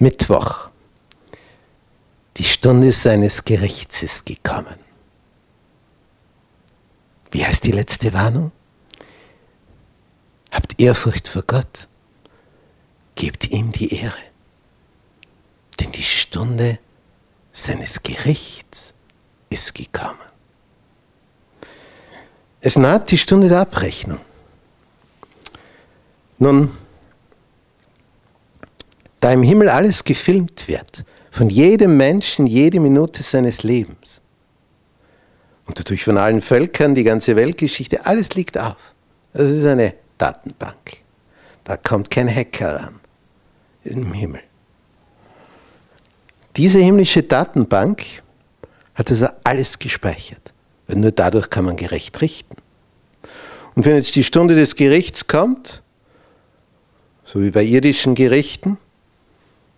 Mittwoch. Die Stunde seines Gerichts ist gekommen. Wie heißt die letzte Warnung? Habt Ehrfurcht vor Gott. Gebt ihm die Ehre. Denn die Stunde seines Gerichts ist gekommen. Es naht die Stunde der Abrechnung. Nun, da im Himmel alles gefilmt wird, von jedem Menschen, jede Minute seines Lebens, und dadurch von allen Völkern, die ganze Weltgeschichte, alles liegt auf. Das ist eine Datenbank. Da kommt kein Hacker ran. Im Himmel. Diese himmlische Datenbank hat also alles gespeichert. Weil nur dadurch kann man gerecht richten. Und wenn jetzt die Stunde des Gerichts kommt, so wie bei irdischen Gerichten,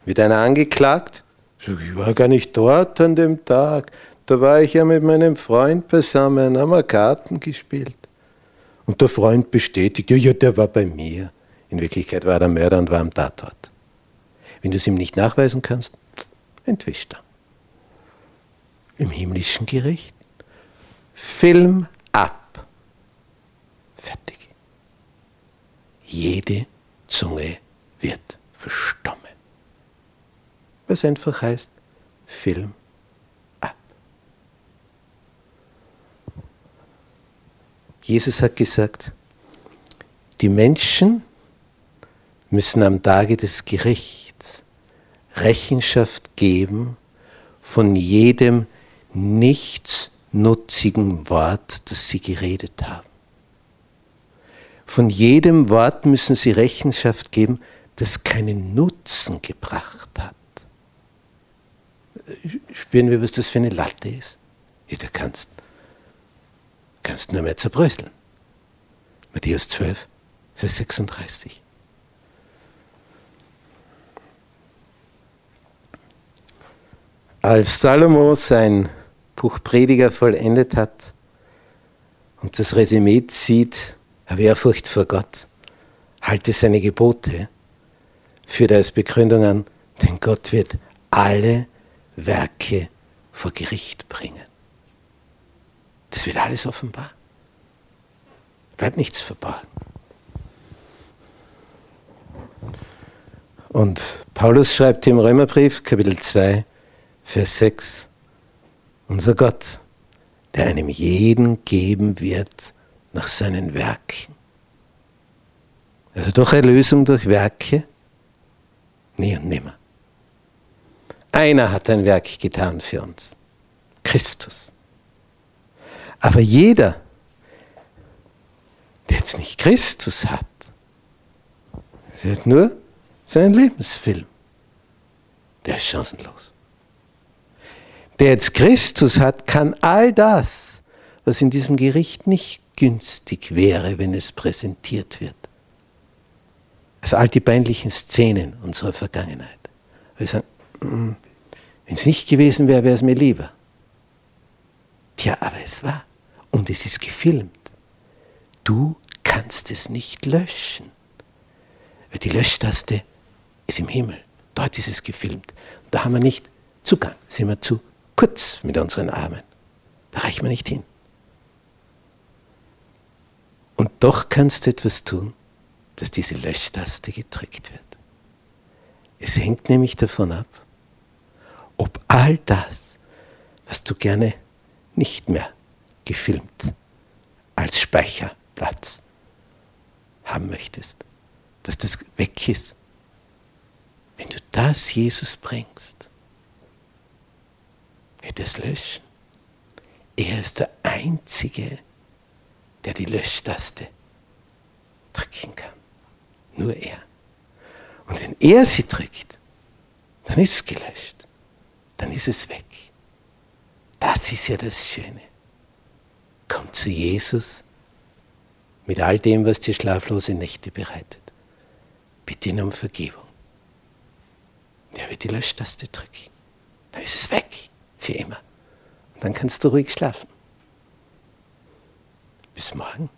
wird einer angeklagt, ich war gar nicht dort an dem Tag, da war ich ja mit meinem Freund beisammen, haben wir Karten gespielt. Und der Freund bestätigt, ja, ja, der war bei mir. In Wirklichkeit war er Mörder und war am Tatort. Wenn du es ihm nicht nachweisen kannst, entwischt er. Im himmlischen Gericht. Film ab. Fertig. Jede Zunge wird verstummen. Was einfach heißt, Film ab. Jesus hat gesagt, die Menschen müssen am Tage des Gerichts Rechenschaft geben von jedem nichtsnutzigen Wort, das sie geredet haben. Von jedem Wort müssen sie Rechenschaft geben, das keinen Nutzen gebracht hat. Spüren wir, was das für eine Latte ist? Ja, da kannst, kannst nur mehr zerbröseln. Matthäus 12, Vers 36. Als Salomo sein Buch Prediger vollendet hat und das Resümee zieht, habe Ehrfurcht vor Gott, halte seine Gebote, führt er als Begründung an, denn Gott wird alle Werke vor Gericht bringen. Das wird alles offenbar. Bleibt nichts verborgen. Und Paulus schreibt im Römerbrief, Kapitel 2, Vers 6, unser Gott, der einem jeden geben wird, nach seinen Werken. Also doch Erlösung durch Werke? Nie und nimmer. Einer hat ein Werk getan für uns. Christus. Aber jeder, der jetzt nicht Christus hat, wird nur seinen Lebensfilm. Der ist chancenlos. Der jetzt Christus hat, kann all das, was in diesem Gericht nicht günstig wäre, wenn es präsentiert wird. Also all die peinlichen Szenen unserer Vergangenheit. Wir sagen, wenn es nicht gewesen wäre, wäre es mir lieber. Tja, aber es war. Und es ist gefilmt. Du kannst es nicht löschen. Weil die Löschtaste ist im Himmel. Dort ist es gefilmt. Und da haben wir nicht Zugang. Sind wir zu kurz mit unseren Armen. Da reichen wir nicht hin. Und doch kannst du etwas tun, dass diese Löschtaste gedrückt wird. Es hängt nämlich davon ab, all das, was du gerne nicht mehr gefilmt als Speicherplatz haben möchtest, dass das weg ist. Wenn du das Jesus bringst, wird es löschen. Er ist der Einzige, der die Löschtaste drücken kann. Nur er. Und wenn er sie drückt, dann ist es gelöscht. Dann ist es weg. Das ist ja das Schöne. Komm zu Jesus mit all dem, was dir schlaflose Nächte bereitet. Bitte ihn um Vergebung. Der wird die Löschtaste drücken. Dann ist es weg. Für immer. Und dann kannst du ruhig schlafen. Bis morgen.